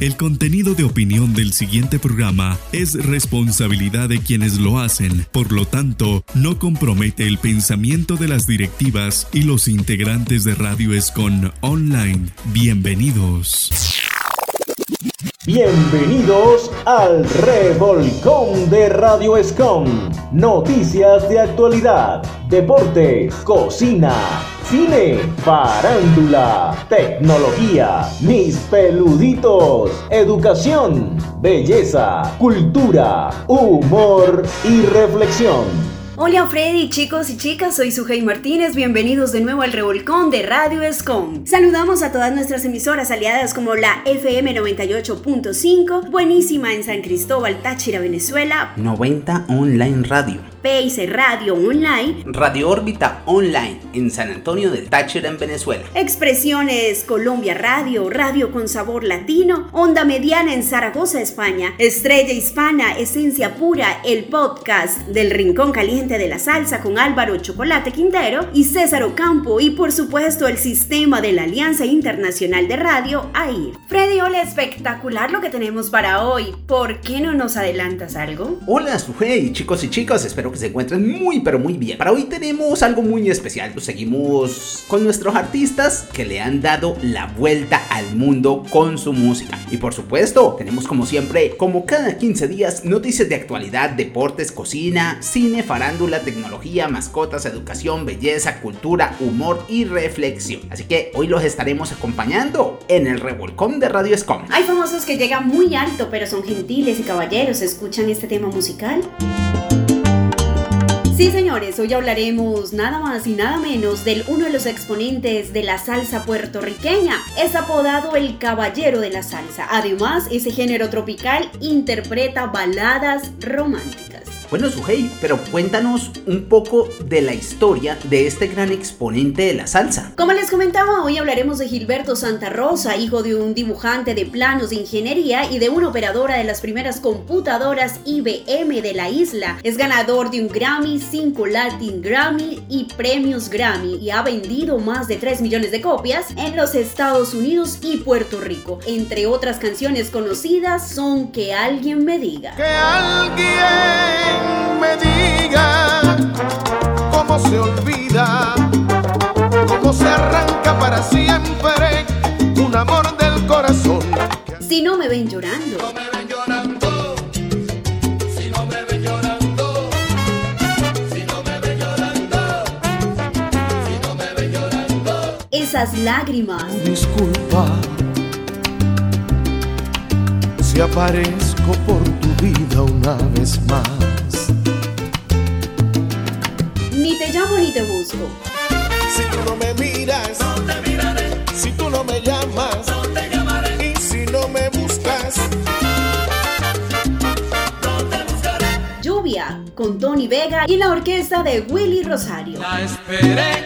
El contenido de opinión del siguiente programa es responsabilidad de quienes lo hacen, por lo tanto, no compromete el pensamiento de las directivas y los integrantes de Radio Escon Online. Bienvenidos. Bienvenidos al Revolcón de Radio Escom. Noticias de actualidad, deportes, cocina cine, farándula, tecnología, mis peluditos, educación, belleza, cultura, humor y reflexión. Hola Freddy, chicos y chicas, soy Sujei Martínez, bienvenidos de nuevo al revolcón de Radio Escom. Saludamos a todas nuestras emisoras aliadas como la FM 98.5, buenísima en San Cristóbal, Táchira, Venezuela, 90 Online Radio Radio Online, Radio Órbita Online en San Antonio del Táchira en Venezuela, Expresiones Colombia Radio, Radio con Sabor Latino, Onda Mediana en Zaragoza, España, Estrella Hispana, Esencia Pura, el podcast del Rincón Caliente de la Salsa con Álvaro Chocolate Quintero y César Ocampo y por supuesto el sistema de la Alianza Internacional de Radio AIR. Freddy, hola, espectacular lo que tenemos para hoy. ¿Por qué no nos adelantas algo? Hola, Sujei, chicos y chicas, espero que se encuentren muy pero muy bien. Para hoy tenemos algo muy especial. Seguimos con nuestros artistas que le han dado la vuelta al mundo con su música. Y por supuesto, tenemos como siempre, como cada 15 días, noticias de actualidad, deportes, cocina, cine, farándula, tecnología, mascotas, educación, belleza, cultura, humor y reflexión. Así que hoy los estaremos acompañando en el revolcón de Radio Escom. Hay famosos que llegan muy alto, pero son gentiles y caballeros. ¿Escuchan este tema musical? Sí, señores, hoy hablaremos nada más y nada menos del uno de los exponentes de la salsa puertorriqueña. Es apodado el caballero de la salsa. Además, ese género tropical interpreta baladas románticas. Bueno, Sujei, pero cuéntanos un poco de la historia de este gran exponente de la salsa. Como les comentaba, hoy hablaremos de Gilberto Santa Rosa, hijo de un dibujante de planos de ingeniería y de una operadora de las primeras computadoras IBM de la isla. Es ganador de un Grammy, 5 Latin Grammy y premios Grammy y ha vendido más de 3 millones de copias en los Estados Unidos y Puerto Rico. Entre otras canciones conocidas son Que alguien me diga. Que alguien me diga cómo se olvida, cómo se arranca para siempre un amor del corazón. Si no me ven llorando. No me ven llorando. Si no me ven llorando. Si no me ven llorando. Si no me ven llorando. Esas lágrimas. Disculpa si aparezco por tu vida una vez más. Llamo ni te busco. Si tú no me miras, no te miraré. Si tú no me llamas, no te llamaré. Y si no me buscas, no te buscaré. Lluvia con Tony Vega y la orquesta de Willy Rosario. La esperé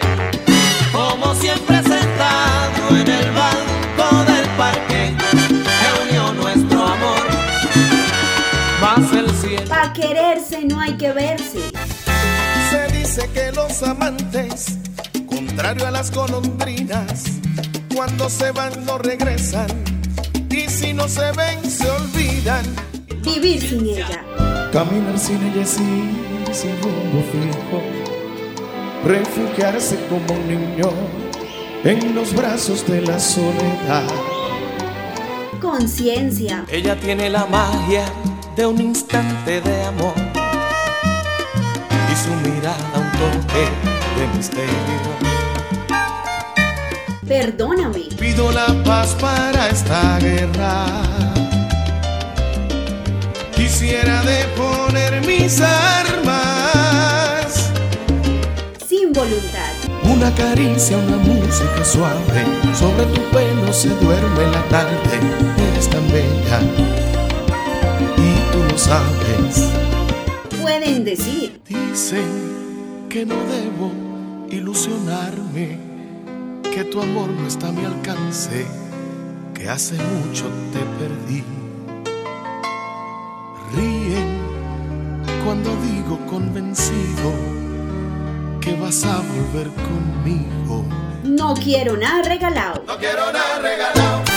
como siempre sentado en el banco del parque que unió nuestro amor. Más el cielo. Pa quererse no hay que verse. Dice que los amantes, contrario a las golondrinas, cuando se van no regresan. Y si no se ven, se olvidan. Vivir sin ella. Caminar sin ella sí, sin rumbo fijo. Refugiarse como un niño en los brazos de la soledad. Conciencia. Ella tiene la magia de un instante de amor y su mirada de misterio. Perdóname. Pido la paz para esta guerra. Quisiera deponer mis armas. Sin voluntad. Una caricia, una música suave. Sobre tu pelo se duerme la tarde. Eres tan bella. Y tú lo sabes. Pueden decir. Dicen que no debo ilusionarme. Que tu amor no está a mi alcance. Que hace mucho te perdí. Ríen cuando digo convencido que vas a volver conmigo. No quiero nada regalado. No quiero nada regalado.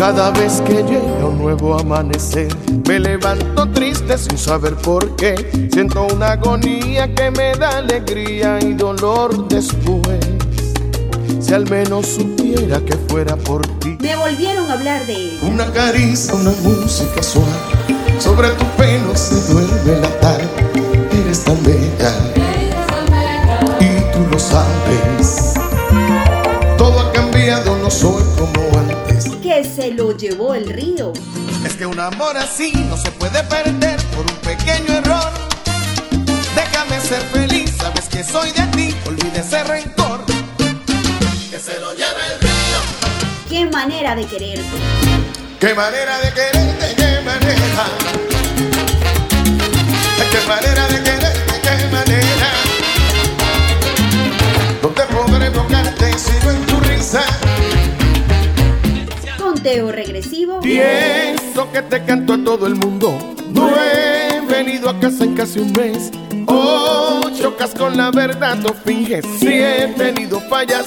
Cada vez que llega un nuevo amanecer, me levanto triste sin saber por qué. Siento una agonía que me da alegría y dolor después. Si al menos supiera que fuera por ti. Me volvieron a hablar de Una caricia, una música suave. Sobre tu pelo se duerme la tarde. Eres tan bella. Y tú lo sabes. Se lo llevó el río. Es que un amor así no se puede perder por un pequeño error. Déjame ser feliz, sabes que soy de ti, olvide ese rencor. Que se lo lleve el río. Qué manera de quererte. Qué manera de quererte, qué manera. Qué manera de quererte, qué manera. No te podré evocarte sino en tu risa. Conteo regresivo. Pienso que te canto a todo el mundo. No he venido a casa en casi un mes. Oh, chocas con la verdad, no finges. Si he tenido fallas,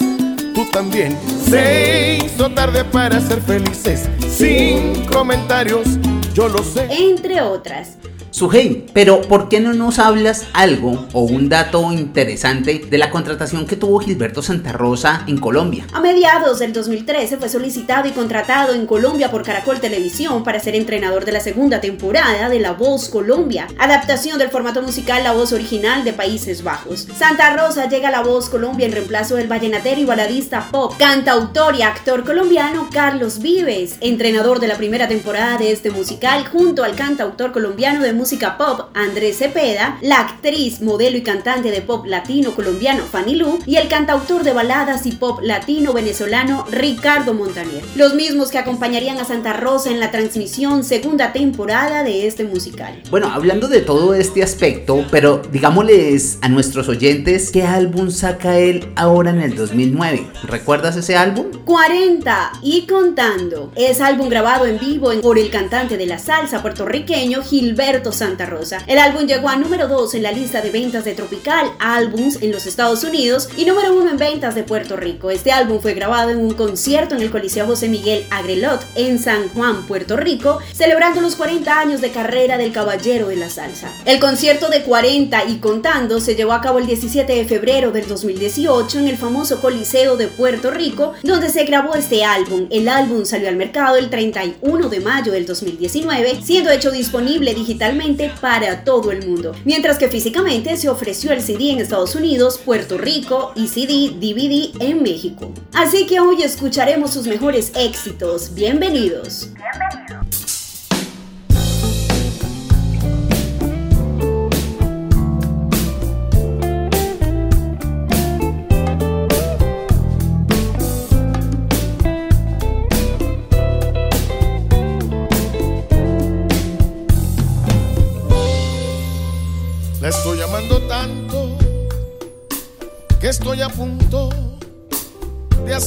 tú también. Se hizo tarde para ser felices. Sin comentarios, yo lo sé. Entre otras. Sujei, pero ¿por qué no nos hablas algo o un dato interesante de la contratación que tuvo Gilberto Santa Rosa en Colombia? A mediados del 2013 fue solicitado y contratado en Colombia por Caracol Televisión para ser entrenador de la segunda temporada de La Voz Colombia, adaptación del formato musical La Voz original de Países Bajos. Santa Rosa llega a La Voz Colombia en reemplazo del vallenatero y baladista pop, cantautor y actor colombiano Carlos Vives, entrenador de la primera temporada de este musical junto al cantautor colombiano de música pop Andrés Cepeda, la actriz, modelo y cantante de pop latino colombiano Fanny Lu y el cantautor de baladas y pop latino venezolano Ricardo Montaner, los mismos que acompañarían a Santa Rosa en la transmisión segunda temporada de este musical. Bueno, hablando de todo este aspecto, pero digámosles a nuestros oyentes qué álbum saca él ahora en el 2009. ¿Recuerdas ese álbum? 40 y contando. Es álbum grabado en vivo por el cantante de la salsa puertorriqueño Gilberto Santa Rosa. El álbum llegó a número 2 en la lista de ventas de Tropical Albums en los Estados Unidos y número 1 en ventas de Puerto Rico. Este álbum fue grabado en un concierto en el Coliseo José Miguel Agrelot en San Juan, Puerto Rico, celebrando los 40 años de carrera del Caballero de la Salsa. El concierto de 40 y contando se llevó a cabo el 17 de febrero del 2018 en el famoso Coliseo de Puerto Rico, donde se grabó este álbum. El álbum salió al mercado el 31 de mayo del 2019, siendo hecho disponible digitalmente para todo el mundo, mientras que físicamente se ofreció el CD en Estados Unidos, Puerto Rico y CD DVD en México. Así que hoy escucharemos sus mejores éxitos. Bienvenidos.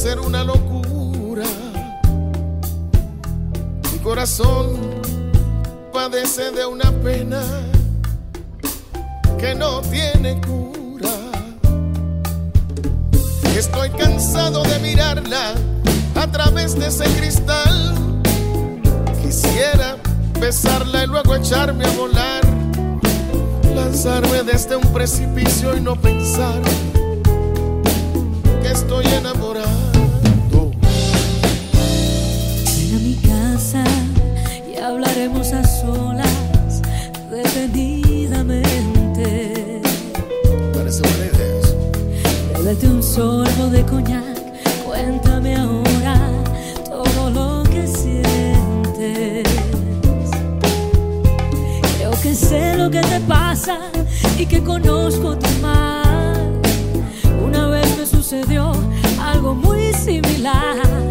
Hacer una locura. Mi corazón padece de una pena que no tiene cura. Estoy cansado de mirarla a través de ese cristal. Quisiera besarla y luego echarme a volar lanzarme desde un precipicio y no pensar que estoy enamorado. Casa y hablaremos a solas detenidamente. Parece buena idea eso. Bébete un sorbo de coñac, cuéntame ahora todo lo que sientes. Creo que sé lo que te pasa y que conozco tu mal. Una vez me sucedió algo muy similar.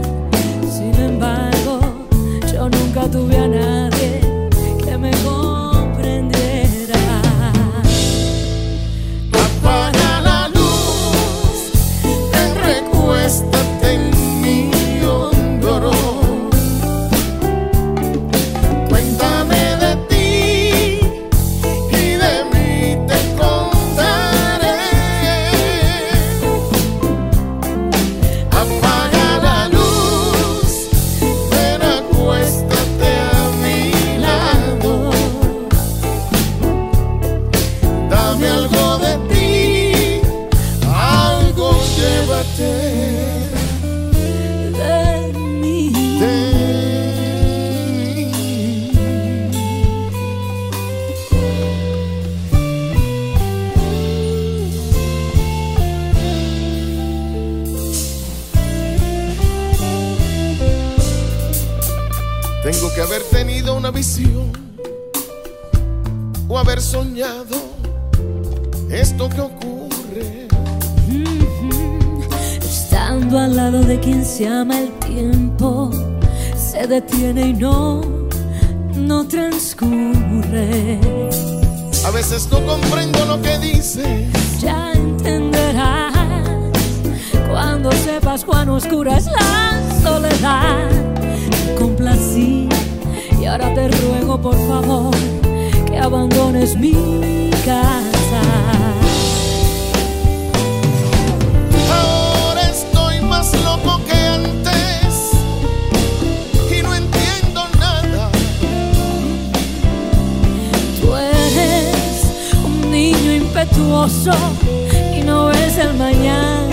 Y no ves el mañana.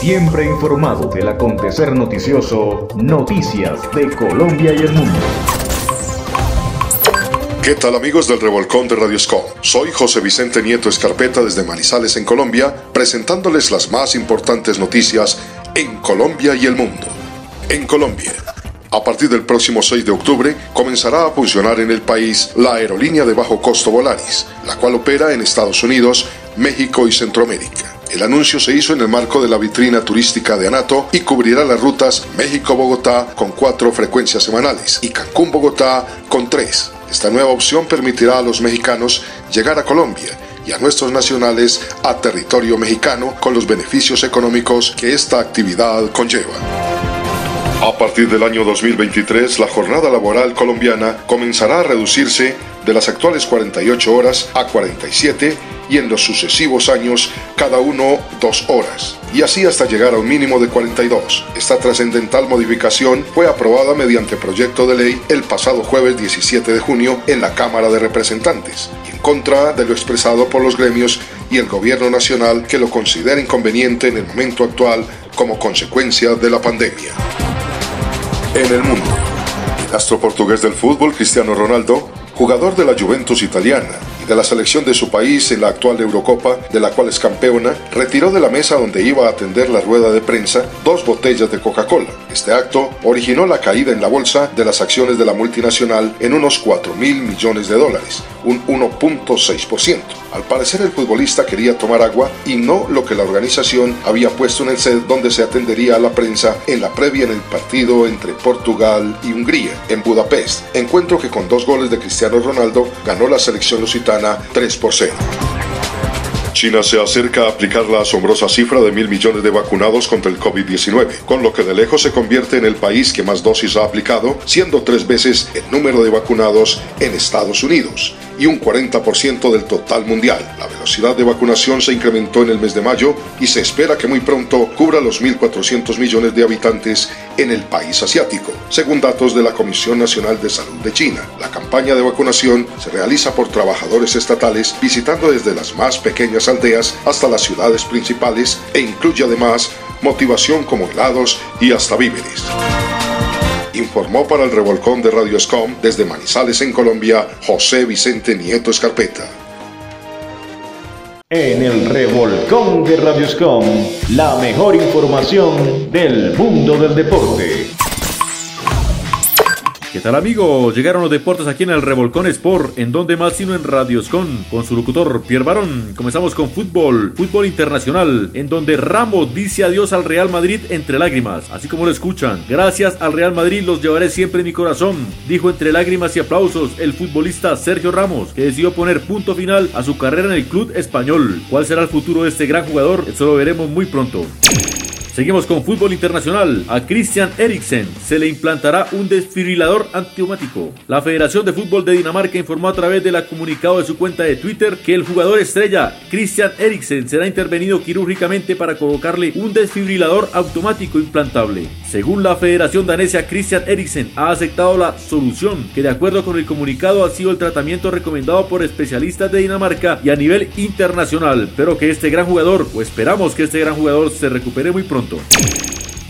Siempre informado del acontecer noticioso, noticias de Colombia y el mundo. ¿Qué tal amigos del Revolcón de Radio Scom? Soy José Vicente Nieto Escarpeta desde Manizales en Colombia, presentándoles las más importantes noticias en Colombia y el mundo. En Colombia, a partir del próximo 6 de octubre comenzará a funcionar en el país la aerolínea de bajo costo Volaris, la cual opera en Estados Unidos, México y Centroamérica. El anuncio se hizo en el marco de la vitrina turística de Anato y cubrirá las rutas México-Bogotá con cuatro frecuencias semanales y Cancún-Bogotá con tres. Esta nueva opción permitirá a los mexicanos llegar a Colombia y a nuestros nacionales a territorio mexicano con los beneficios económicos que esta actividad conlleva. A partir del año 2023, la jornada laboral colombiana comenzará a reducirse de las actuales 48 horas a 47 y en los sucesivos años cada uno dos horas, y así hasta llegar a un mínimo de 42. Esta trascendental modificación fue aprobada mediante proyecto de ley el pasado jueves 17 de junio en la Cámara de Representantes, en contra de lo expresado por los gremios y el gobierno nacional que lo considera inconveniente en el momento actual como consecuencia de la pandemia. En el mundo, el astro portugués del fútbol Cristiano Ronaldo, jugador de la Juventus italiana de la selección de su país en la actual Eurocopa, de la cual es campeona, retiró de la mesa donde iba a atender la rueda de prensa dos botellas de Coca-Cola. Este acto originó la caída en la bolsa de las acciones de la multinacional en unos 4 mil millones de dólares, un 1.6%. Al parecer el futbolista quería tomar agua y no lo que la organización había puesto en el set donde se atendería a la prensa en la previa en el partido entre Portugal y Hungría en Budapest, encuentro que con dos goles de Cristiano Ronaldo ganó la selección lusitana 3 por 0. China se acerca a aplicar la asombrosa cifra de mil millones de vacunados contra el COVID-19, con lo que de lejos se convierte en el país que más dosis ha aplicado, siendo tres veces el número de vacunados en Estados Unidos y un 40% del total mundial. La velocidad de vacunación se incrementó en el mes de mayo y se espera que muy pronto cubra los 1.400 millones de habitantes en el país asiático, según datos de la Comisión Nacional de Salud de China. La campaña de vacunación se realiza por trabajadores estatales visitando desde las más pequeñas aldeas hasta las ciudades principales e incluye además motivación como helados y hasta víveres. Informó para el revolcón de Radioscom desde Manizales en Colombia José Vicente Nieto Escarpeta. En el revolcón de Radioscom, la mejor información del mundo del deporte. ¿Qué tal amigos? Llegaron los deportes aquí en el Revolcón Sport, en donde más sino en Radioscon, con su locutor Pierre Barón. Comenzamos con fútbol, fútbol internacional, en donde Ramos dice adiós al Real Madrid entre lágrimas, así como lo escuchan. Gracias al Real Madrid los llevaré siempre en mi corazón, dijo entre lágrimas y aplausos el futbolista Sergio Ramos, que decidió poner punto final a su carrera en el club español. ¿Cuál será el futuro de este gran jugador? Eso lo veremos muy pronto. Seguimos con fútbol internacional. A Christian Eriksen se le implantará un desfibrilador antiumático. La Federación de Fútbol de Dinamarca informó a través de la comunicado de su cuenta de Twitter que el jugador estrella Christian Eriksen será intervenido quirúrgicamente para colocarle un desfibrilador automático implantable. Según la Federación Danesa, Christian Eriksen ha aceptado la solución que de acuerdo con el comunicado ha sido el tratamiento recomendado por especialistas de Dinamarca y a nivel internacional, pero que este gran jugador, o esperamos que este gran jugador se recupere muy pronto.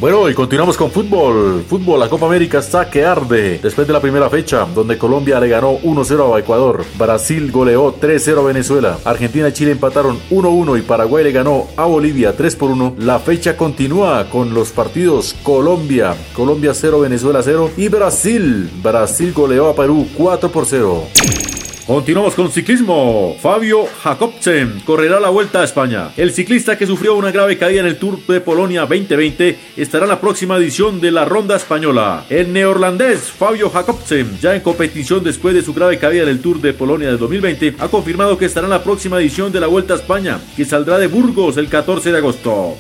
Bueno, y continuamos con fútbol. Fútbol, la Copa América está que arde. Después de la primera fecha, donde Colombia le ganó 1-0 a Ecuador, Brasil goleó 3-0 a Venezuela, Argentina y Chile empataron 1-1 y Paraguay le ganó a Bolivia 3-1. La fecha continúa con los partidos Colombia, Colombia 0, Venezuela 0 y Brasil. Brasil goleó a Perú 4-0. Continuamos con ciclismo. Fabio Jacobsen correrá la vuelta a España. El ciclista que sufrió una grave caída en el Tour de Polonia 2020 estará en la próxima edición de la Ronda Española. El neerlandés Fabio Jacobsen, ya en competición después de su grave caída en el Tour de Polonia del 2020, ha confirmado que estará en la próxima edición de la Vuelta a España, que saldrá de Burgos el 14 de agosto.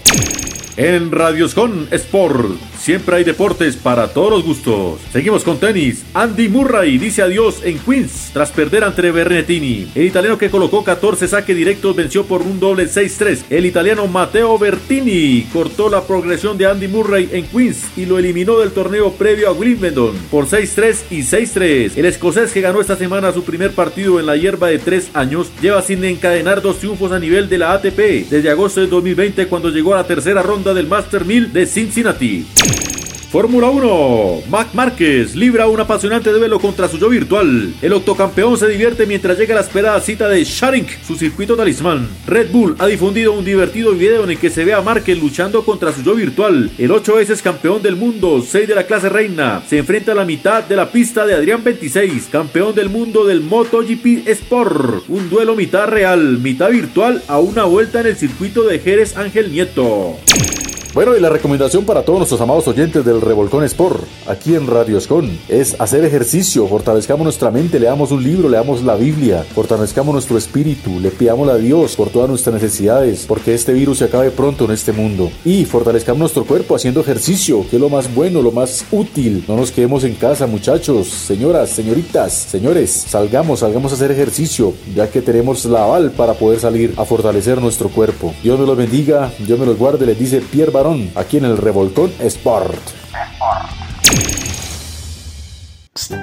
En Radioscon Sport, siempre hay deportes para todos los gustos. Seguimos con tenis. Andy Murray dice adiós en Queens tras perder ante Berrettini. El italiano que colocó 14 saques directos venció por un doble 6-3. El italiano Matteo Bertini cortó la progresión de Andy Murray en Queens y lo eliminó del torneo previo a Wimbledon por 6-3 y 6-3. El escocés que ganó esta semana su primer partido en la hierba de 3 años lleva sin encadenar dos triunfos a nivel de la ATP desde agosto de 2020 cuando llegó a la tercera ronda del Master 1000 de Cincinnati. Fórmula 1. Mac Márquez libra un apasionante duelo contra su yo virtual. El octocampeón se divierte mientras llega la esperada cita de Sharing, su circuito talismán. Red Bull ha difundido un divertido video en el que se ve a Márquez luchando contra su yo virtual. El 8 veces campeón del mundo, 6 de la clase reina, se enfrenta a la mitad de la pista de Adrián 26, campeón del mundo del MotoGP Sport. Un duelo mitad real, mitad virtual a una vuelta en el circuito de Jerez Ángel Nieto. Bueno, y la recomendación para todos nuestros amados oyentes del Revolcón Sport, aquí en Radio Escon, es hacer ejercicio, fortalezcamos nuestra mente, leamos un libro, leamos la Biblia, fortalezcamos nuestro espíritu, le pidamos a Dios por todas nuestras necesidades, porque este virus se acabe pronto en este mundo. Y fortalezcamos nuestro cuerpo haciendo ejercicio, que es lo más bueno, lo más útil. No nos quedemos en casa, muchachos, señoras, señoritas, señores, salgamos, salgamos a hacer ejercicio, ya que tenemos la aval para poder salir a fortalecer nuestro cuerpo. Dios me los bendiga, Dios me los guarde, les dice Pierre Aquí en el Revolcón Sport.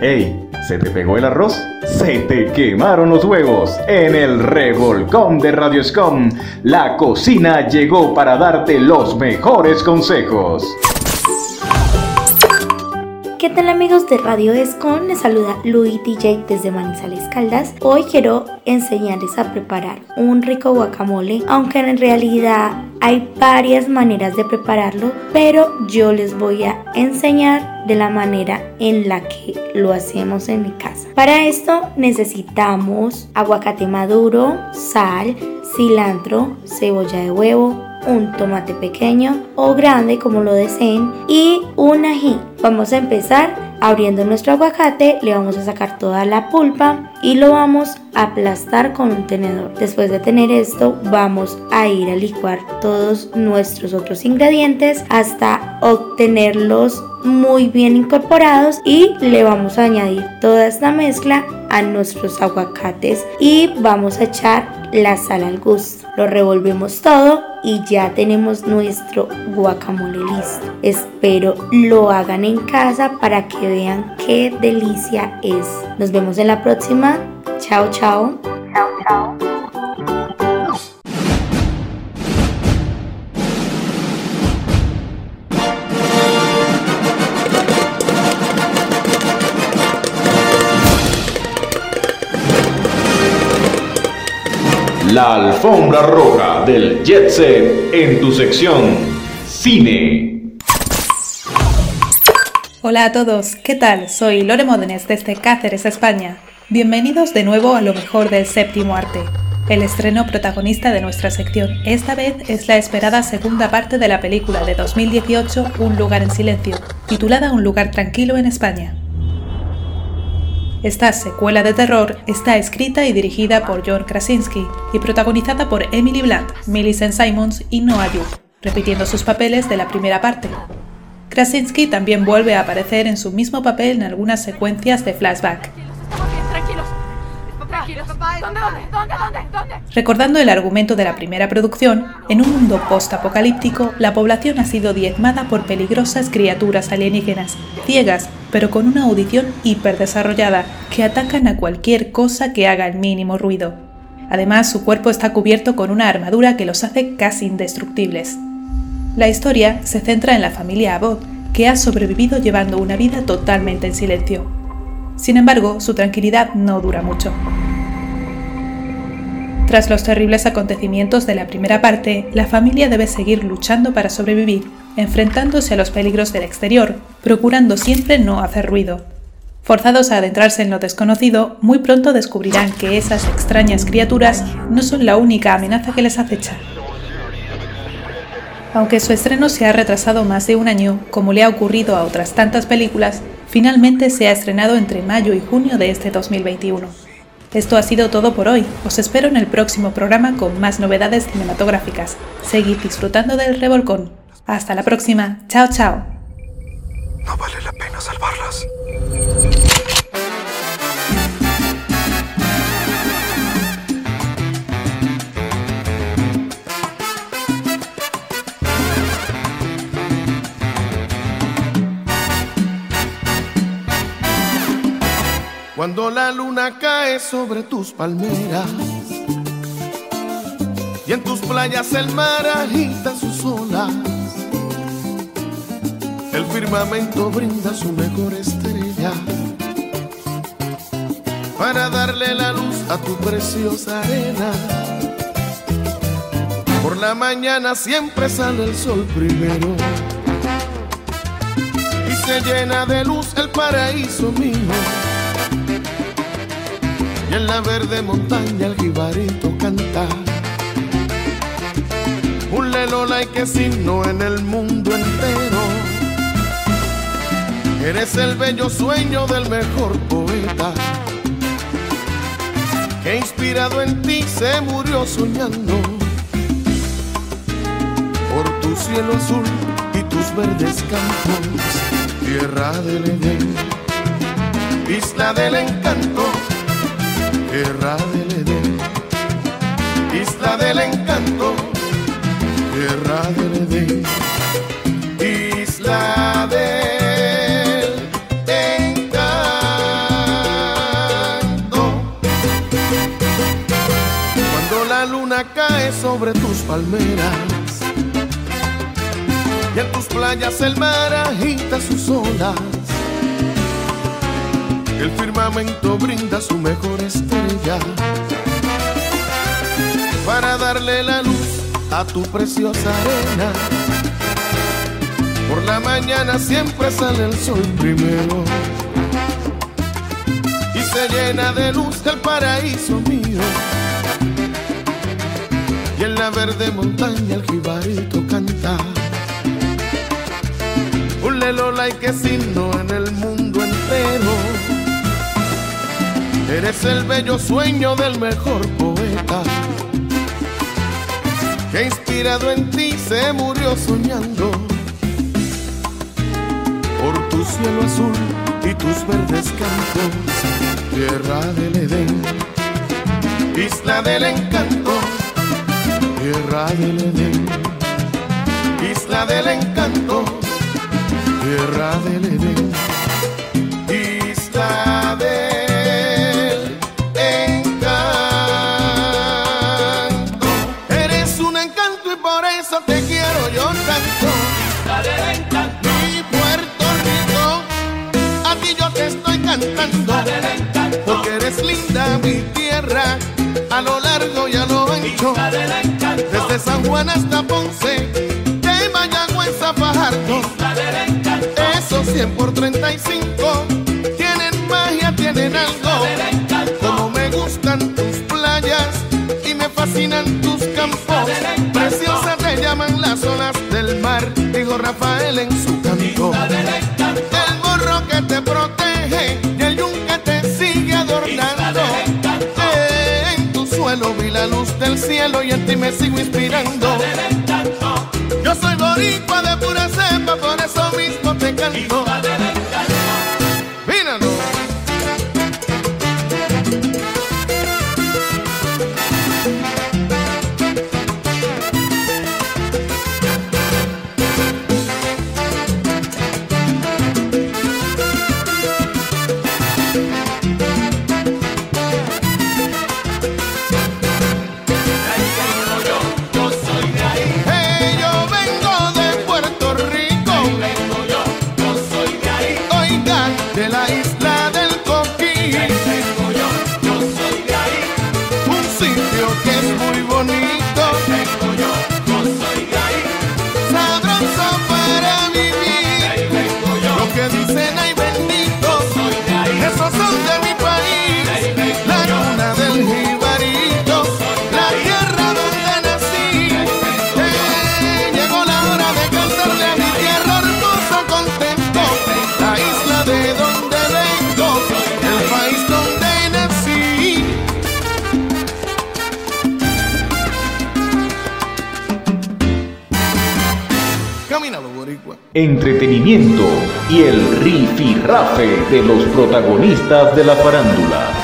¡Ey! ¿Se te pegó el arroz? ¡Se te quemaron los huevos! En el revolcón de Radioscom, la cocina llegó para darte los mejores consejos. ¿Qué tal amigos de Radio Escon? Les saluda Luis DJ desde Manizales Caldas. Hoy quiero enseñarles a preparar un rico guacamole, aunque en realidad hay varias maneras de prepararlo, pero yo les voy a enseñar de la manera en la que lo hacemos en mi casa. Para esto necesitamos aguacate maduro, sal, cilantro, cebolla de huevo, un tomate pequeño o grande como lo deseen y un ají. Vamos a empezar abriendo nuestro aguacate, le vamos a sacar toda la pulpa y lo vamos a aplastar con un tenedor. Después de tener esto, vamos a ir a licuar todos nuestros otros ingredientes hasta obtenerlos muy bien incorporados y le vamos a añadir toda esta mezcla a nuestros aguacates y vamos a echar la sal al gusto. Lo revolvemos todo y ya tenemos nuestro guacamole listo. Espero lo hagan en casa para que vean qué delicia es. Nos vemos en la próxima. Chao, chao. Chao, chao. La alfombra roja del jet set en tu sección Cine. Hola a todos, ¿qué tal? Soy Lore Módenes desde Cáceres, España. Bienvenidos de nuevo a lo mejor del séptimo arte, el estreno protagonista de nuestra sección. Esta vez es la esperada segunda parte de la película de 2018 Un lugar en silencio, titulada Un lugar tranquilo en España. Esta secuela de terror está escrita y dirigida por John Krasinski y protagonizada por Emily Blunt, Millicent Simons y Noah Jupe, repitiendo sus papeles de la primera parte. Krasinski también vuelve a aparecer en su mismo papel en algunas secuencias de flashback. Recordando el argumento de la primera producción, en un mundo post-apocalíptico, la población ha sido diezmada por peligrosas criaturas alienígenas, ciegas, pero con una audición hiperdesarrollada, que atacan a cualquier cosa que haga el mínimo ruido. Además, su cuerpo está cubierto con una armadura que los hace casi indestructibles. La historia se centra en la familia Abbott, que ha sobrevivido llevando una vida totalmente en silencio. Sin embargo, su tranquilidad no dura mucho. Tras los terribles acontecimientos de la primera parte, la familia debe seguir luchando para sobrevivir, enfrentándose a los peligros del exterior, procurando siempre no hacer ruido. Forzados a adentrarse en lo desconocido, muy pronto descubrirán que esas extrañas criaturas no son la única amenaza que les acecha. Aunque su estreno se ha retrasado más de un año, como le ha ocurrido a otras tantas películas, finalmente se ha estrenado entre mayo y junio de este 2021. Esto ha sido todo por hoy. Os espero en el próximo programa con más novedades cinematográficas. Seguid disfrutando del revolcón. Hasta la próxima. Chao, chao. No vale la pena salvarlas. Cuando la luna cae sobre tus palmeras y en tus playas el mar agita sus olas, el firmamento brinda su mejor estrella para darle la luz a tu preciosa arena. Por la mañana siempre sale el sol primero y se llena de luz el paraíso mío y en la verde montaña el jibarito canta. Un lelola y que signo en el mundo entero. Eres el bello sueño del mejor poeta. Que inspirado en ti se murió soñando. Por tu cielo azul y tus verdes campos, tierra del Edén, isla del encanto tierra del Edén, isla del encanto, tierra del Edén, isla del encanto. Cuando la luna cae sobre tus palmeras y en tus playas el mar agita sus olas el firmamento brinda su mejor estrella para darle la luz a tu preciosa arena. Por la mañana siempre sale el sol primero y se llena de luz el paraíso mío. Y en la verde montaña el jibarito canta. Un lelola y que signo en el mundo entero. Eres el bello sueño del mejor poeta. Que inspirado en ti se murió soñando. Por tu cielo azul y tus verdes campos, tierra del Edén, isla del encanto, tierra del Edén, isla del encanto, tierra del Edén, mi tierra a lo largo y a lo ancho, desde San Juan hasta Ponce, de Mayagüez a Fajardo, esos 100 por 35 tienen magia, tienen algo, como me gustan tus playas y me fascinan tus campos, preciosas te llaman las olas del mar, dijo Rafael en su canto, la luz del cielo y en ti me sigo inspirando. Yo soy boricua de pura cepa, por eso mismo te canto. Entretenimiento y el rifirrafe de los protagonistas de la farándula.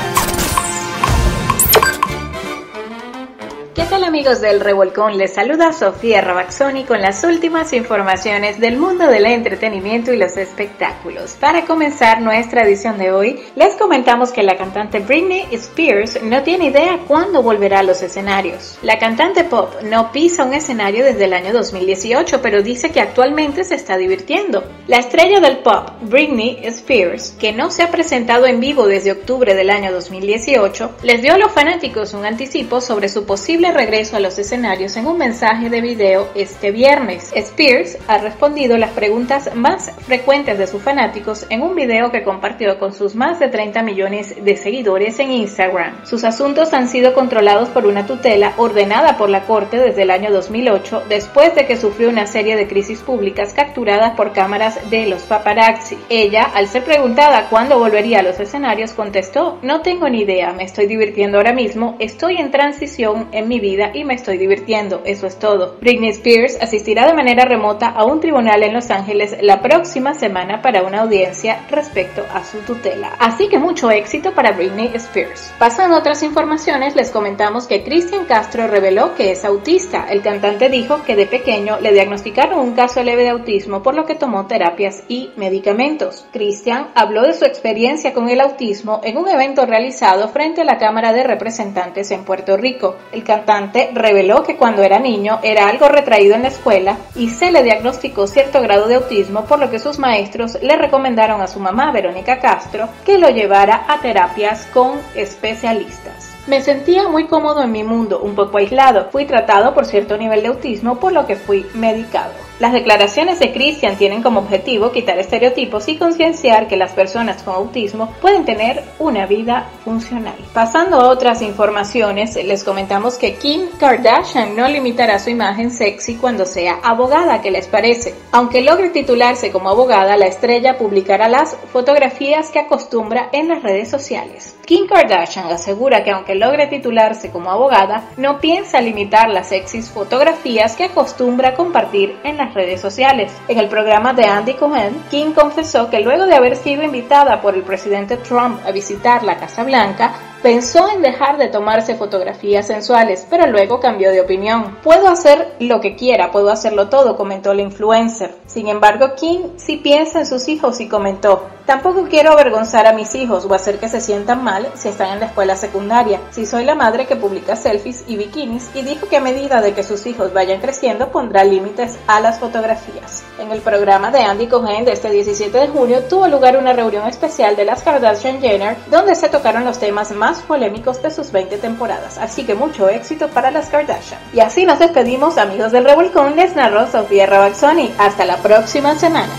Amigos del Revolcón? Les saluda Sofía Rabaxoni con las últimas informaciones del mundo del entretenimiento y los espectáculos. Para comenzar nuestra edición de hoy, les comentamos que la cantante Britney Spears no tiene idea cuándo volverá a los escenarios. La cantante pop no pisa un escenario desde el año 2018, pero dice que actualmente se está divirtiendo. La estrella del pop, Britney Spears, que no se ha presentado en vivo desde octubre del año 2018, les dio a los fanáticos un anticipo sobre su posible regreso a los escenarios en un mensaje de video este viernes. Spears ha respondido las preguntas más frecuentes de sus fanáticos en un video que compartió con sus más de 30 millones de seguidores en Instagram. Sus asuntos han sido controlados por una tutela ordenada por la Corte desde el año 2008 después de que sufrió una serie de crisis públicas capturadas por cámaras de los paparazzi. Ella, al ser preguntada cuándo volvería a los escenarios, contestó, no tengo ni idea, me estoy divirtiendo ahora mismo, estoy en transición en mi vida y me estoy divirtiendo, eso es todo. Britney Spears asistirá de manera remota a un tribunal en Los Ángeles la próxima semana para una audiencia respecto a su tutela. Así que mucho éxito para Britney Spears. Pasando a otras informaciones, les comentamos que Cristian Castro reveló que es autista. El cantante dijo que de pequeño le diagnosticaron un caso leve de autismo por lo que tomó terapias y medicamentos. Cristian habló de su experiencia con el autismo en un evento realizado frente a la Cámara de Representantes en Puerto Rico. El cantante reveló que cuando era niño era algo retraído en la escuela y se le diagnosticó cierto grado de autismo por lo que sus maestros le recomendaron a su mamá Verónica Castro que lo llevara a terapias con especialistas. Me sentía muy cómodo en mi mundo, un poco aislado. Fui tratado por cierto nivel de autismo por lo que fui medicado. Las declaraciones de Christian tienen como objetivo quitar estereotipos y concienciar que las personas con autismo pueden tener una vida funcional. Pasando a otras informaciones, les comentamos que Kim Kardashian no limitará su imagen sexy cuando sea abogada, ¿qué les parece? Aunque logre titularse como abogada, la estrella publicará las fotografías que acostumbra en las redes sociales. Kim Kardashian asegura que aunque logre titularse como abogada, no piensa limitar las sexys fotografías que acostumbra compartir en las redes sociales. En el programa de Andy Cohen, Kim confesó que luego de haber sido invitada por el presidente Trump a visitar la Casa Blanca, pensó en dejar de tomarse fotografías sensuales, pero luego cambió de opinión. Puedo hacer lo que quiera, puedo hacerlo todo, comentó la influencer. Sin embargo, Kim sí piensa en sus hijos y comentó, tampoco quiero avergonzar a mis hijos o hacer que se sientan mal si están en la escuela secundaria. Si soy la madre que publica selfies y bikinis y dijo que a medida de que sus hijos vayan creciendo pondrá límites a las fotografías. En el programa de Andy Cohen de este 17 de junio tuvo lugar una reunión especial de las Kardashian Jenner donde se tocaron los temas más más polémicos de sus 20 temporadas, así que mucho éxito para las Kardashian. Y así nos despedimos amigos del Revolcón, les narró Sofía Rabaxoni. Hasta la próxima semana.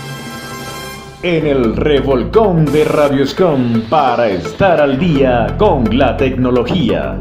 En el Revolcón de Radioscom para estar al día con la tecnología.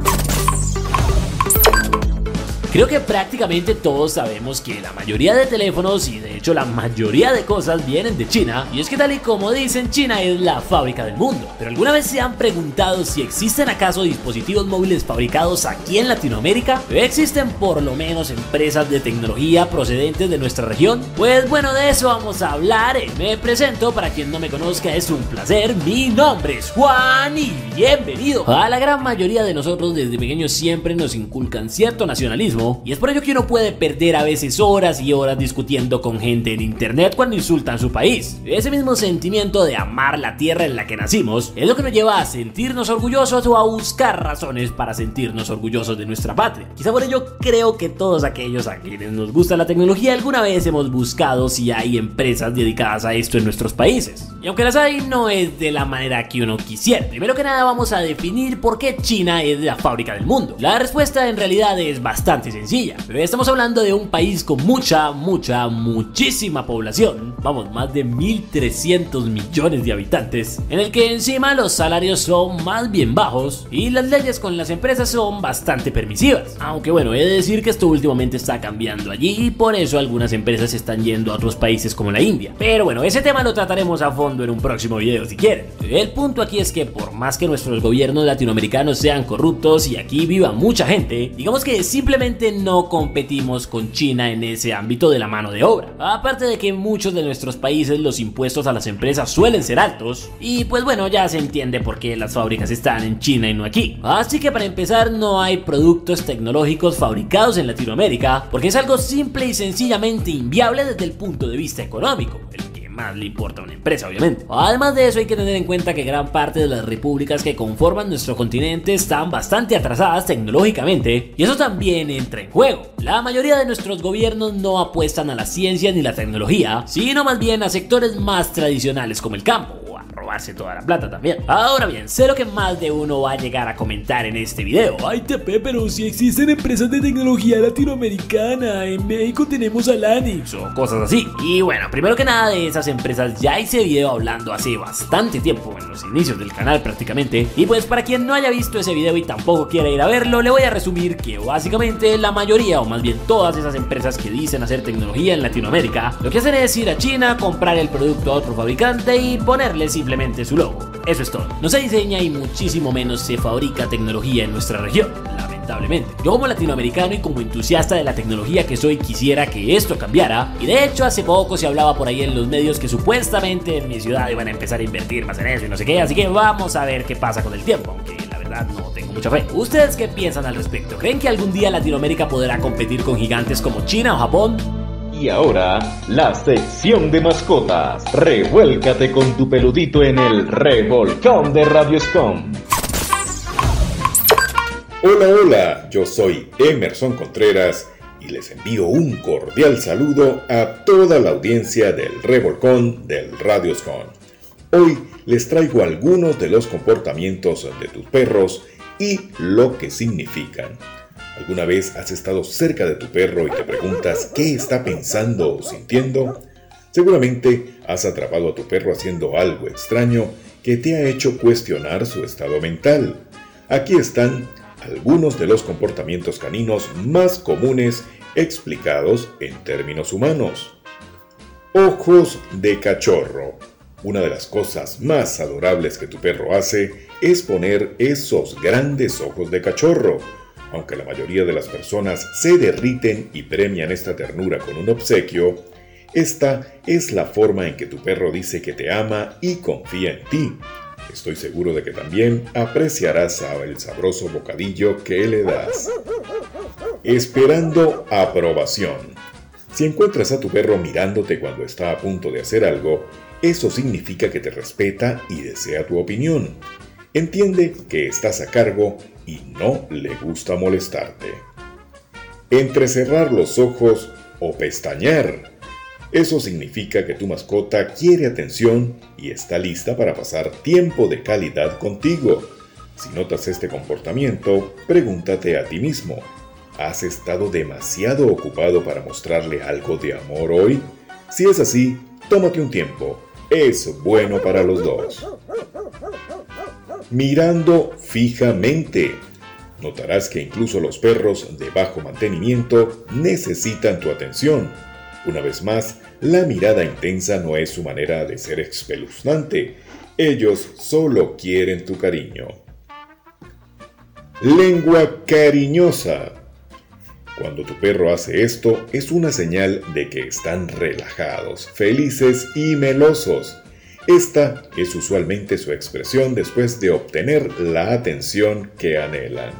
Creo que prácticamente todos sabemos que la mayoría de teléfonos y de hecho la mayoría de cosas vienen de China y es que tal y como dicen China es la fábrica del mundo. Pero alguna vez se han preguntado si existen acaso dispositivos móviles fabricados aquí en Latinoamérica? ¿Existen por lo menos empresas de tecnología procedentes de nuestra región? Pues bueno, de eso vamos a hablar. Me presento, para quien no me conozca es un placer. Mi nombre es Juan y bienvenido. A la gran mayoría de nosotros desde pequeños siempre nos inculcan cierto nacionalismo y es por ello que uno puede perder a veces horas y horas discutiendo con gente en internet cuando insultan su país. Ese mismo sentimiento de amar la tierra en la que nacimos es lo que nos lleva a sentirnos orgullosos o a buscar razones para sentirnos orgullosos de nuestra patria. Quizá por ello creo que todos aquellos a quienes nos gusta la tecnología alguna vez hemos buscado si hay empresas dedicadas a esto en nuestros países. Y aunque las hay, no es de la manera que uno quisiera. Primero que nada vamos a definir por qué China es la fábrica del mundo. La respuesta en realidad es bastante sencilla. Pero estamos hablando de un país con mucha, mucha, muchísima población. Vamos, más de 1.300 millones de habitantes. En el que encima los salarios son más bien bajos y las leyes con las empresas son bastante permisivas. Aunque bueno, he de decir que esto últimamente está cambiando allí y por eso algunas empresas están yendo a otros países como la India. Pero bueno, ese tema lo trataremos a fondo en un próximo video si quieren. El punto aquí es que por más que nuestros gobiernos latinoamericanos sean corruptos y aquí viva mucha gente, digamos que simplemente no competimos con China en ese ámbito de la mano de obra. Aparte de que en muchos de nuestros países los impuestos a las empresas suelen ser altos, y pues bueno, ya se entiende por qué las fábricas están en China y no aquí. Así que para empezar, no hay productos tecnológicos fabricados en Latinoamérica, porque es algo simple y sencillamente inviable desde el punto de vista económico más le importa a una empresa, obviamente. Además de eso, hay que tener en cuenta que gran parte de las repúblicas que conforman nuestro continente están bastante atrasadas tecnológicamente, y eso también entra en juego. La mayoría de nuestros gobiernos no apuestan a la ciencia ni la tecnología, sino más bien a sectores más tradicionales como el campo robarse toda la plata también. Ahora bien, sé lo que más de uno va a llegar a comentar en este video. Ay, TP, pero si existen empresas de tecnología latinoamericana, en México tenemos a Lanix o cosas así. Y bueno, primero que nada de esas empresas ya hice video hablando hace bastante tiempo, en los inicios del canal prácticamente. Y pues para quien no haya visto ese video y tampoco quiera ir a verlo, le voy a resumir que básicamente la mayoría, o más bien todas esas empresas que dicen hacer tecnología en Latinoamérica, lo que hacen es ir a China, comprar el producto a otro fabricante y ponerle simplemente simplemente su logo. Eso es todo. No se diseña y muchísimo menos se fabrica tecnología en nuestra región, lamentablemente. Yo como latinoamericano y como entusiasta de la tecnología que soy quisiera que esto cambiara. Y de hecho hace poco se hablaba por ahí en los medios que supuestamente en mi ciudad iban a empezar a invertir más en eso y no sé qué. Así que vamos a ver qué pasa con el tiempo, aunque la verdad no tengo mucha fe. ¿Ustedes qué piensan al respecto? ¿Creen que algún día Latinoamérica podrá competir con gigantes como China o Japón? Y ahora, la sección de mascotas. Revuélcate con tu peludito en el revolcón de Radio Scom. Hola, hola, yo soy Emerson Contreras y les envío un cordial saludo a toda la audiencia del Revolcón del Radio Scom. Hoy les traigo algunos de los comportamientos de tus perros y lo que significan. ¿Alguna vez has estado cerca de tu perro y te preguntas qué está pensando o sintiendo? Seguramente has atrapado a tu perro haciendo algo extraño que te ha hecho cuestionar su estado mental. Aquí están algunos de los comportamientos caninos más comunes explicados en términos humanos. Ojos de cachorro. Una de las cosas más adorables que tu perro hace es poner esos grandes ojos de cachorro aunque la mayoría de las personas se derriten y premian esta ternura con un obsequio, esta es la forma en que tu perro dice que te ama y confía en ti. Estoy seguro de que también apreciarás el sabroso bocadillo que le das. Esperando aprobación. Si encuentras a tu perro mirándote cuando está a punto de hacer algo, eso significa que te respeta y desea tu opinión. Entiende que estás a cargo y no le gusta molestarte. Entrecerrar los ojos o pestañear. Eso significa que tu mascota quiere atención y está lista para pasar tiempo de calidad contigo. Si notas este comportamiento, pregúntate a ti mismo, ¿has estado demasiado ocupado para mostrarle algo de amor hoy? Si es así, tómate un tiempo, es bueno para los dos. Mirando fijamente. Notarás que incluso los perros de bajo mantenimiento necesitan tu atención. Una vez más, la mirada intensa no es su manera de ser espeluznante. Ellos solo quieren tu cariño. Lengua cariñosa. Cuando tu perro hace esto, es una señal de que están relajados, felices y melosos. Esta es usualmente su expresión después de obtener la atención que anhelan.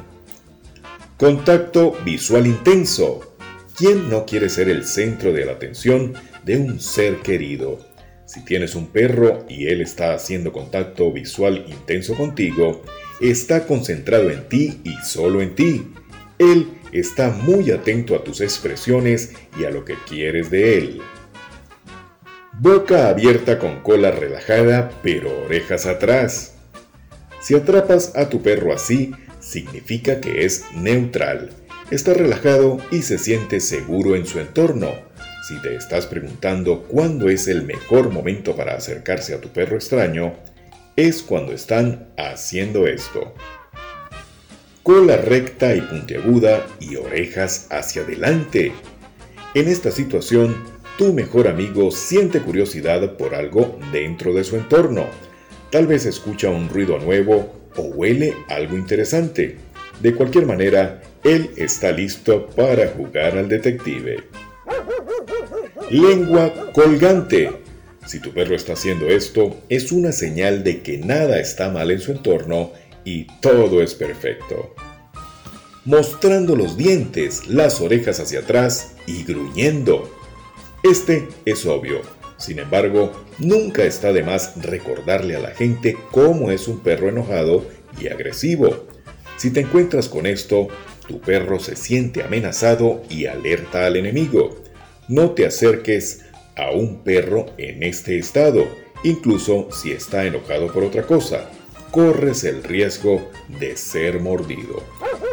Contacto visual intenso. ¿Quién no quiere ser el centro de la atención de un ser querido? Si tienes un perro y él está haciendo contacto visual intenso contigo, está concentrado en ti y solo en ti. Él está muy atento a tus expresiones y a lo que quieres de él. Boca abierta con cola relajada pero orejas atrás. Si atrapas a tu perro así, significa que es neutral, está relajado y se siente seguro en su entorno. Si te estás preguntando cuándo es el mejor momento para acercarse a tu perro extraño, es cuando están haciendo esto cola recta y puntiaguda y orejas hacia adelante. En esta situación, tu mejor amigo siente curiosidad por algo dentro de su entorno. Tal vez escucha un ruido nuevo o huele algo interesante. De cualquier manera, él está listo para jugar al detective. Lengua colgante. Si tu perro está haciendo esto, es una señal de que nada está mal en su entorno y todo es perfecto. Mostrando los dientes, las orejas hacia atrás y gruñendo. Este es obvio. Sin embargo, nunca está de más recordarle a la gente cómo es un perro enojado y agresivo. Si te encuentras con esto, tu perro se siente amenazado y alerta al enemigo. No te acerques a un perro en este estado, incluso si está enojado por otra cosa corres el riesgo de ser mordido.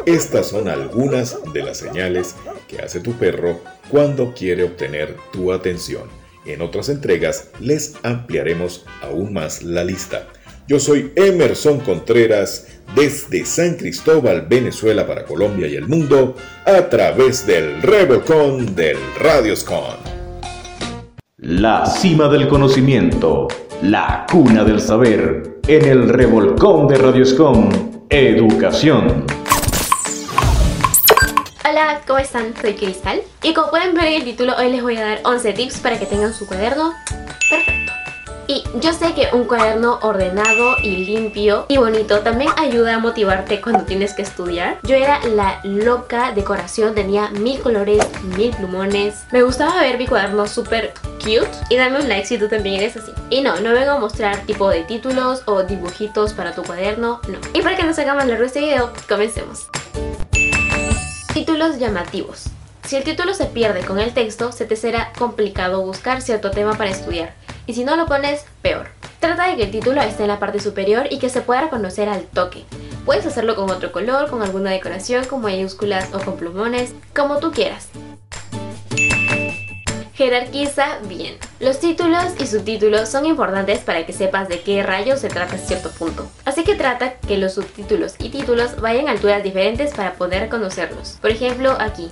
Estas son algunas de las señales que hace tu perro cuando quiere obtener tu atención. En otras entregas les ampliaremos aún más la lista. Yo soy Emerson Contreras desde San Cristóbal, Venezuela para Colombia y el mundo a través del Revolcón del Radioscon. La cima del conocimiento, la cuna del saber en el revolcón de Radioscom Educación. ¿Cómo están? Soy Cristal y como pueden ver en el título hoy les voy a dar 11 tips para que tengan su cuaderno perfecto. Y yo sé que un cuaderno ordenado y limpio y bonito también ayuda a motivarte cuando tienes que estudiar. Yo era la loca decoración, tenía mil colores, mil plumones. Me gustaba ver mi cuaderno súper cute y dame un like si tú también eres así. Y no, no vengo a mostrar tipo de títulos o dibujitos para tu cuaderno, no. Y para que no se haga más largo este video, comencemos. Títulos llamativos. Si el título se pierde con el texto, se te será complicado buscar cierto tema para estudiar y si no lo pones, peor. Trata de que el título esté en la parte superior y que se pueda reconocer al toque. Puedes hacerlo con otro color, con alguna decoración, con mayúsculas o con plumones, como tú quieras. Jerarquiza bien. Los títulos y subtítulos son importantes para que sepas de qué rayos se trata cierto punto. Así que trata que los subtítulos y títulos vayan a alturas diferentes para poder reconocerlos. Por ejemplo, aquí,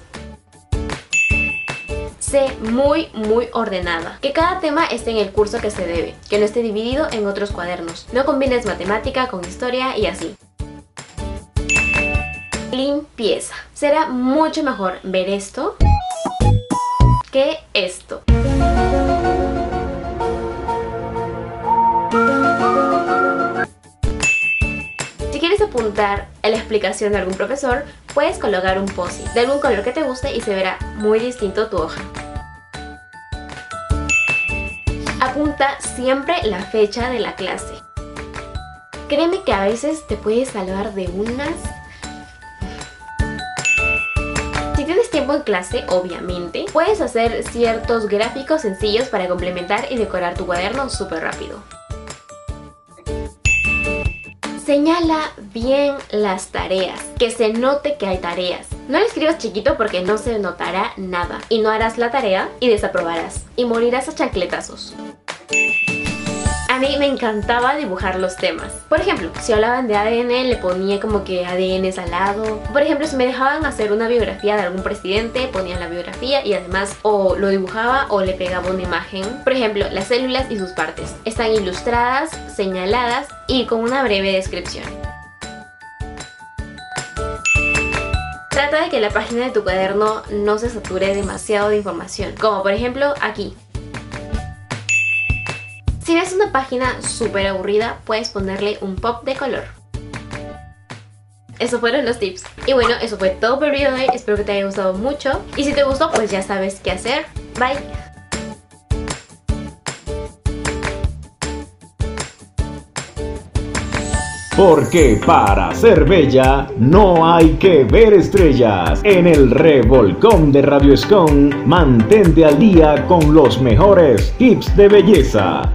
Sé muy muy ordenada. Que cada tema esté en el curso que se debe, que no esté dividido en otros cuadernos. No combines matemática con historia y así. Limpieza. Será mucho mejor ver esto esto. Si quieres apuntar a la explicación de algún profesor, puedes colocar un post de algún color que te guste y se verá muy distinto tu hoja. Apunta siempre la fecha de la clase. Créeme que a veces te puedes salvar de unas... tiempo en clase, obviamente, puedes hacer ciertos gráficos sencillos para complementar y decorar tu cuaderno súper rápido. Señala bien las tareas, que se note que hay tareas. No le escribas chiquito porque no se notará nada y no harás la tarea y desaprobarás y morirás a chancletazos. A mí me encantaba dibujar los temas. Por ejemplo, si hablaban de ADN, le ponía como que ADN al lado. Por ejemplo, si me dejaban hacer una biografía de algún presidente, ponía la biografía y además o lo dibujaba o le pegaba una imagen. Por ejemplo, las células y sus partes. Están ilustradas, señaladas y con una breve descripción. Trata de que la página de tu cuaderno no se sature demasiado de información, como por ejemplo aquí. Si ves una página súper aburrida, puedes ponerle un pop de color. Esos fueron los tips. Y bueno, eso fue todo por el video de hoy. Espero que te haya gustado mucho. Y si te gustó, pues ya sabes qué hacer. Bye. Porque para ser bella no hay que ver estrellas. En el revolcón de Radio Escon, mantente al día con los mejores tips de belleza.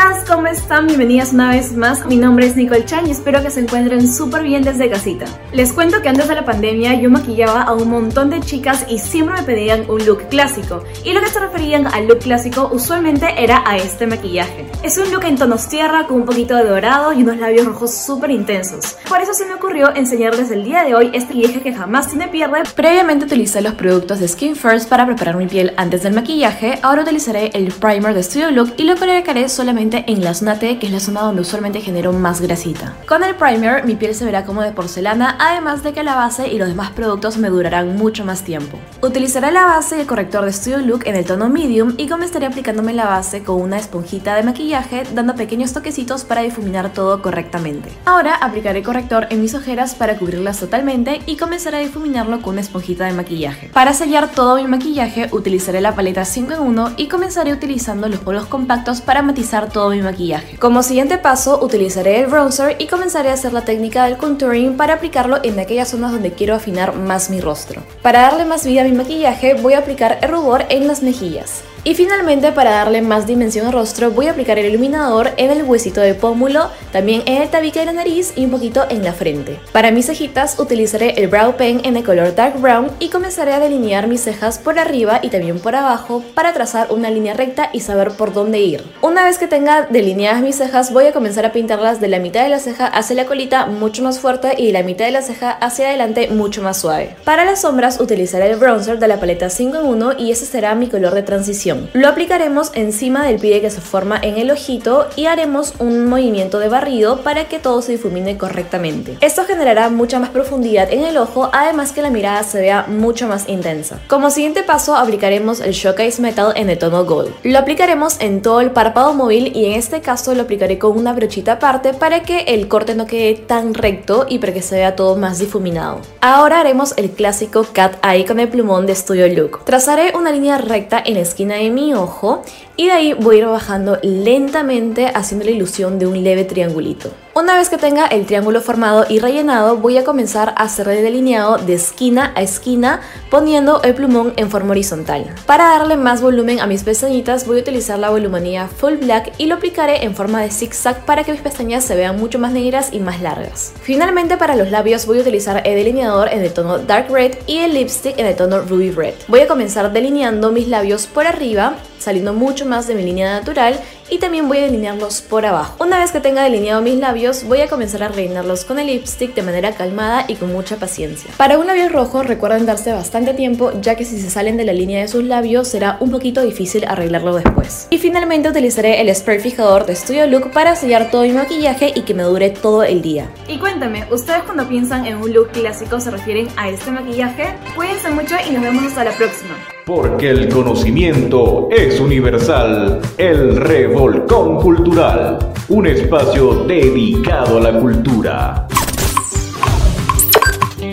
Chicas, ¿cómo están? Bienvenidas una vez más. Mi nombre es Nicole Chan y espero que se encuentren súper bien desde casita. Les cuento que antes de la pandemia yo maquillaba a un montón de chicas y siempre me pedían un look clásico. Y lo que se referían al look clásico usualmente era a este maquillaje. Es un look en tonos tierra con un poquito de dorado y unos labios rojos súper intensos. Por eso se me ocurrió enseñarles el día de hoy este maquillaje que jamás tiene pierde. Previamente utilicé los productos de Skin First para preparar mi piel antes del maquillaje. Ahora utilizaré el primer de Studio Look y lo colocaré solamente en la zona T, que es la zona donde usualmente genero más grasita. Con el primer mi piel se verá como de porcelana, además de que la base y los demás productos me durarán mucho más tiempo. Utilizaré la base y el corrector de Studio Look en el tono medium y comenzaré aplicándome la base con una esponjita de maquillaje, dando pequeños toquecitos para difuminar todo correctamente. Ahora aplicaré corrector en mis ojeras para cubrirlas totalmente y comenzaré a difuminarlo con una esponjita de maquillaje. Para sellar todo mi maquillaje utilizaré la paleta 5 en 1 y comenzaré utilizando los polvos compactos para matizar todo mi maquillaje. Como siguiente paso utilizaré el bronzer y comenzaré a hacer la técnica del contouring para aplicarlo en aquellas zonas donde quiero afinar más mi rostro. Para darle más vida a mi maquillaje voy a aplicar el rubor en las mejillas. Y finalmente para darle más dimensión al rostro voy a aplicar el iluminador en el huesito de pómulo, también en el tabique de la nariz y un poquito en la frente. Para mis cejitas utilizaré el brow pen en el color dark brown y comenzaré a delinear mis cejas por arriba y también por abajo para trazar una línea recta y saber por dónde ir. Una vez que tenga delineadas mis cejas voy a comenzar a pintarlas de la mitad de la ceja hacia la colita mucho más fuerte y de la mitad de la ceja hacia adelante mucho más suave. Para las sombras utilizaré el bronzer de la paleta 5 en 1 y ese será mi color de transición. Lo aplicaremos encima del pie que se forma en el ojito y haremos un movimiento de barrido para que todo se difumine correctamente. Esto generará mucha más profundidad en el ojo, además que la mirada se vea mucho más intensa. Como siguiente paso aplicaremos el Showcase Metal en el tono Gold. Lo aplicaremos en todo el párpado móvil y en este caso lo aplicaré con una brochita aparte para que el corte no quede tan recto y para que se vea todo más difuminado. Ahora haremos el clásico Cat Eye con el plumón de Studio Look. Trazaré una línea recta en la esquina de mi ojo y de ahí voy a ir bajando lentamente haciendo la ilusión de un leve triangulito. Una vez que tenga el triángulo formado y rellenado, voy a comenzar a hacer el delineado de esquina a esquina poniendo el plumón en forma horizontal. Para darle más volumen a mis pestañitas voy a utilizar la volumanía Full Black y lo aplicaré en forma de zigzag para que mis pestañas se vean mucho más negras y más largas. Finalmente para los labios voy a utilizar el delineador en el tono Dark Red y el lipstick en el tono Ruby Red. Voy a comenzar delineando mis labios por arriba saliendo mucho más de mi línea natural y también voy a delinearlos por abajo. Una vez que tenga delineado mis labios, voy a comenzar a rellenarlos con el lipstick de manera calmada y con mucha paciencia. Para un labio rojo, recuerden darse bastante tiempo, ya que si se salen de la línea de sus labios, será un poquito difícil arreglarlo después. Y finalmente utilizaré el spray fijador de Studio Look para sellar todo mi maquillaje y que me dure todo el día. Y cuéntame, ¿ustedes cuando piensan en un look clásico se refieren a este maquillaje? Cuídense mucho y nos vemos hasta la próxima. Porque el conocimiento es universal. El Revolcón Cultural. Un espacio dedicado a la cultura.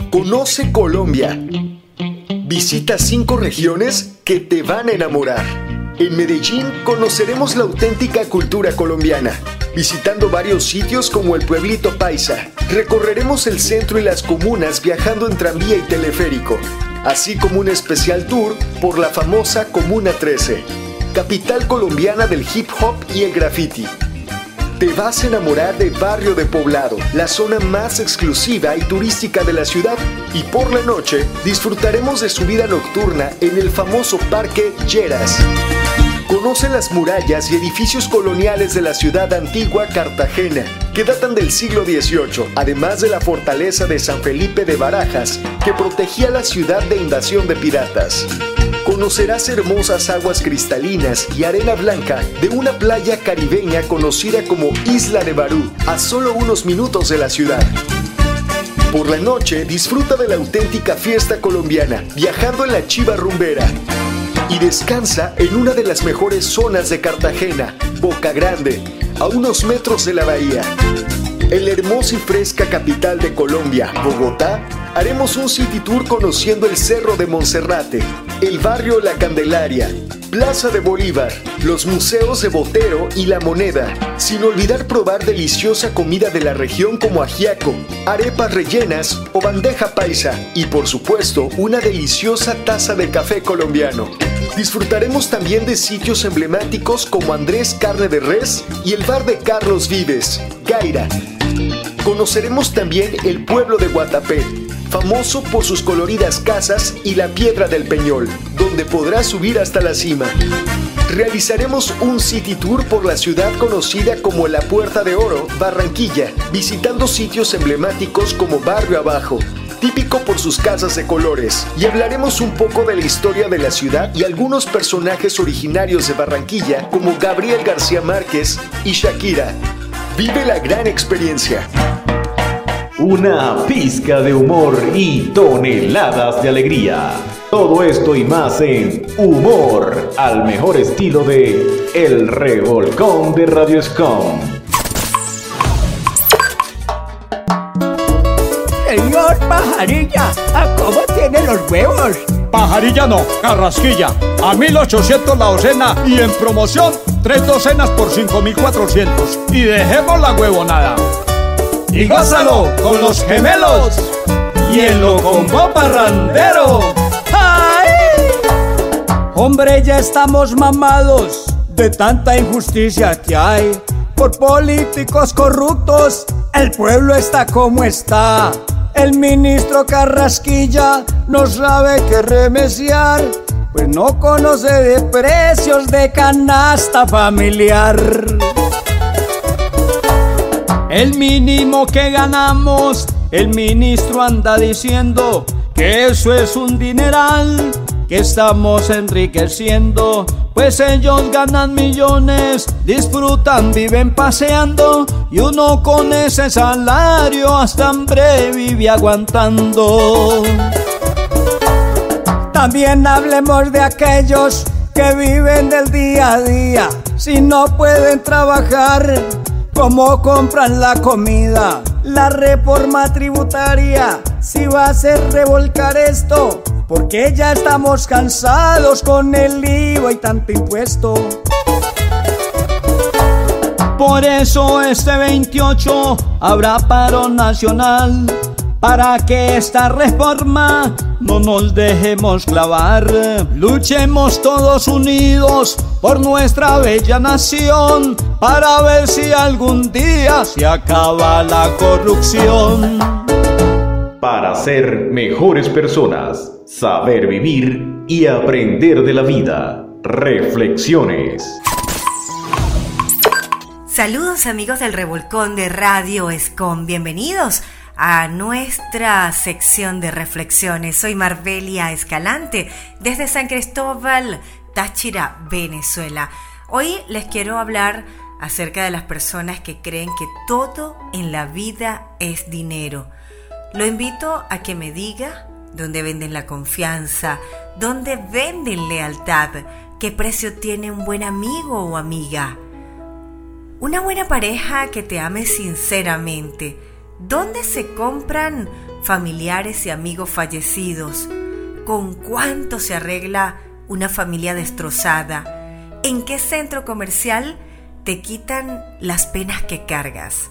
Conoce Colombia. Visita cinco regiones que te van a enamorar. En Medellín conoceremos la auténtica cultura colombiana, visitando varios sitios como el pueblito Paisa. Recorreremos el centro y las comunas viajando en tranvía y teleférico, así como un especial tour por la famosa Comuna 13, capital colombiana del hip hop y el graffiti. Te vas a enamorar de Barrio de Poblado, la zona más exclusiva y turística de la ciudad. Y por la noche disfrutaremos de su vida nocturna en el famoso Parque Lleras. Conoce las murallas y edificios coloniales de la ciudad antigua Cartagena, que datan del siglo XVIII, además de la fortaleza de San Felipe de Barajas, que protegía la ciudad de invasión de piratas. Conocerás hermosas aguas cristalinas y arena blanca de una playa caribeña conocida como Isla de Barú, a solo unos minutos de la ciudad. Por la noche disfruta de la auténtica fiesta colombiana, viajando en la Chiva Rumbera, y descansa en una de las mejores zonas de Cartagena, Boca Grande, a unos metros de la bahía. En la hermosa y fresca capital de Colombia, Bogotá, haremos un city tour conociendo el Cerro de Monserrate, el barrio La Candelaria, Plaza de Bolívar, los museos de Botero y La Moneda, sin olvidar probar deliciosa comida de la región como ajiaco, arepas rellenas o bandeja paisa y por supuesto una deliciosa taza de café colombiano. Disfrutaremos también de sitios emblemáticos como Andrés Carne de Res y el bar de Carlos Vives, Gaira. Conoceremos también el pueblo de Guatapé, famoso por sus coloridas casas y la piedra del Peñol, donde podrás subir hasta la cima. Realizaremos un city tour por la ciudad conocida como la Puerta de Oro, Barranquilla, visitando sitios emblemáticos como Barrio Abajo, típico por sus casas de colores, y hablaremos un poco de la historia de la ciudad y algunos personajes originarios de Barranquilla como Gabriel García Márquez y Shakira. Vive la gran experiencia. Una pizca de humor y toneladas de alegría. Todo esto y más en Humor, al mejor estilo de El Revolcón de Radio Scom. Pajarilla, ¿a cómo tiene los huevos? Pajarilla no, carrasquilla. A 1800 la docena y en promoción tres docenas por 5400. Y dejemos la huevonada. Y gózalo con los gemelos y el locombo parrandero. ¡Ay! Hombre, ya estamos mamados de tanta injusticia que hay. Por políticos corruptos, el pueblo está como está. El ministro Carrasquilla no sabe qué remeciar, pues no conoce de precios de canasta familiar. El mínimo que ganamos, el ministro anda diciendo que eso es un dineral, que estamos enriqueciendo, pues ellos ganan millones, disfrutan, viven paseando, y uno con ese salario hasta hambre vive aguantando. También hablemos de aquellos que viven del día a día, si no pueden trabajar cómo compran la comida. La reforma tributaria, si va a hacer revolcar esto, porque ya estamos cansados con el IVA y tanto impuesto. Por eso este 28 habrá paro nacional para que esta reforma no nos dejemos clavar. Luchemos todos unidos por nuestra bella nación para ver si algún día se acaba la corrupción. Para ser mejores personas, saber vivir y aprender de la vida. Reflexiones. Saludos amigos del Revolcón de Radio Escom, bienvenidos a nuestra sección de reflexiones. Soy Marbelia Escalante desde San Cristóbal, Táchira, Venezuela. Hoy les quiero hablar acerca de las personas que creen que todo en la vida es dinero. Lo invito a que me diga dónde venden la confianza, dónde venden lealtad, qué precio tiene un buen amigo o amiga. Una buena pareja que te ame sinceramente. ¿Dónde se compran familiares y amigos fallecidos? ¿Con cuánto se arregla una familia destrozada? ¿En qué centro comercial te quitan las penas que cargas?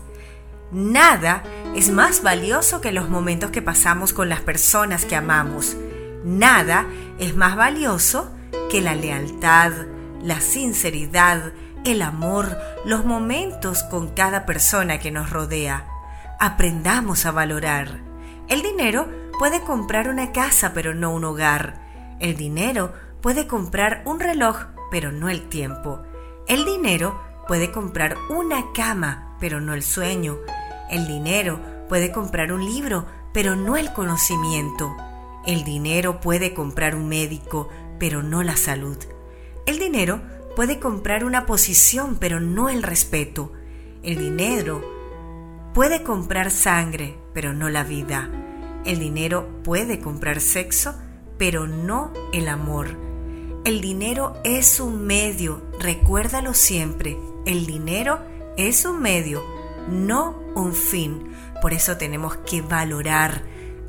Nada es más valioso que los momentos que pasamos con las personas que amamos. Nada es más valioso que la lealtad, la sinceridad, el amor, los momentos con cada persona que nos rodea. Aprendamos a valorar. El dinero puede comprar una casa pero no un hogar. El dinero puede comprar un reloj pero no el tiempo. El dinero puede comprar una cama pero no el sueño. El dinero puede comprar un libro pero no el conocimiento. El dinero puede comprar un médico pero no la salud. El dinero puede comprar una posición, pero no el respeto. El dinero puede comprar sangre, pero no la vida. El dinero puede comprar sexo, pero no el amor. El dinero es un medio, recuérdalo siempre. El dinero es un medio, no un fin. Por eso tenemos que valorar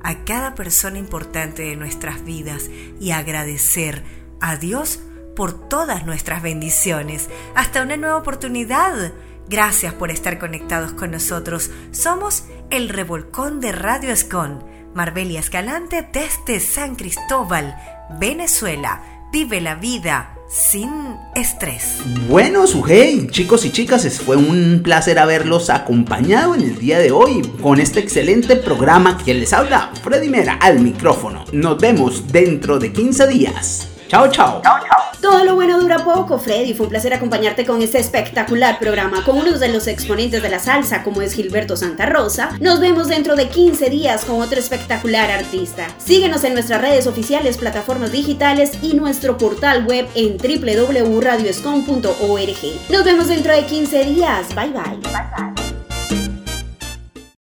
a cada persona importante de nuestras vidas y agradecer a Dios por todas nuestras bendiciones. Hasta una nueva oportunidad. Gracias por estar conectados con nosotros. Somos el Revolcón de Radio Escon. Marbelia Escalante desde San Cristóbal, Venezuela. Vive la vida sin estrés. Bueno, Sujei, chicos y chicas, fue un placer haberlos acompañado en el día de hoy con este excelente programa que les habla Freddy Mera al micrófono. Nos vemos dentro de 15 días. Chao, chao. Chao, chao. Todo lo bueno dura poco, Freddy. Fue un placer acompañarte con este espectacular programa con uno de los exponentes de la salsa, como es Gilberto Santa Rosa. Nos vemos dentro de 15 días con otro espectacular artista. Síguenos en nuestras redes oficiales, plataformas digitales y nuestro portal web en www.radioscom.org. Nos vemos dentro de 15 días. Bye bye. Bye bye.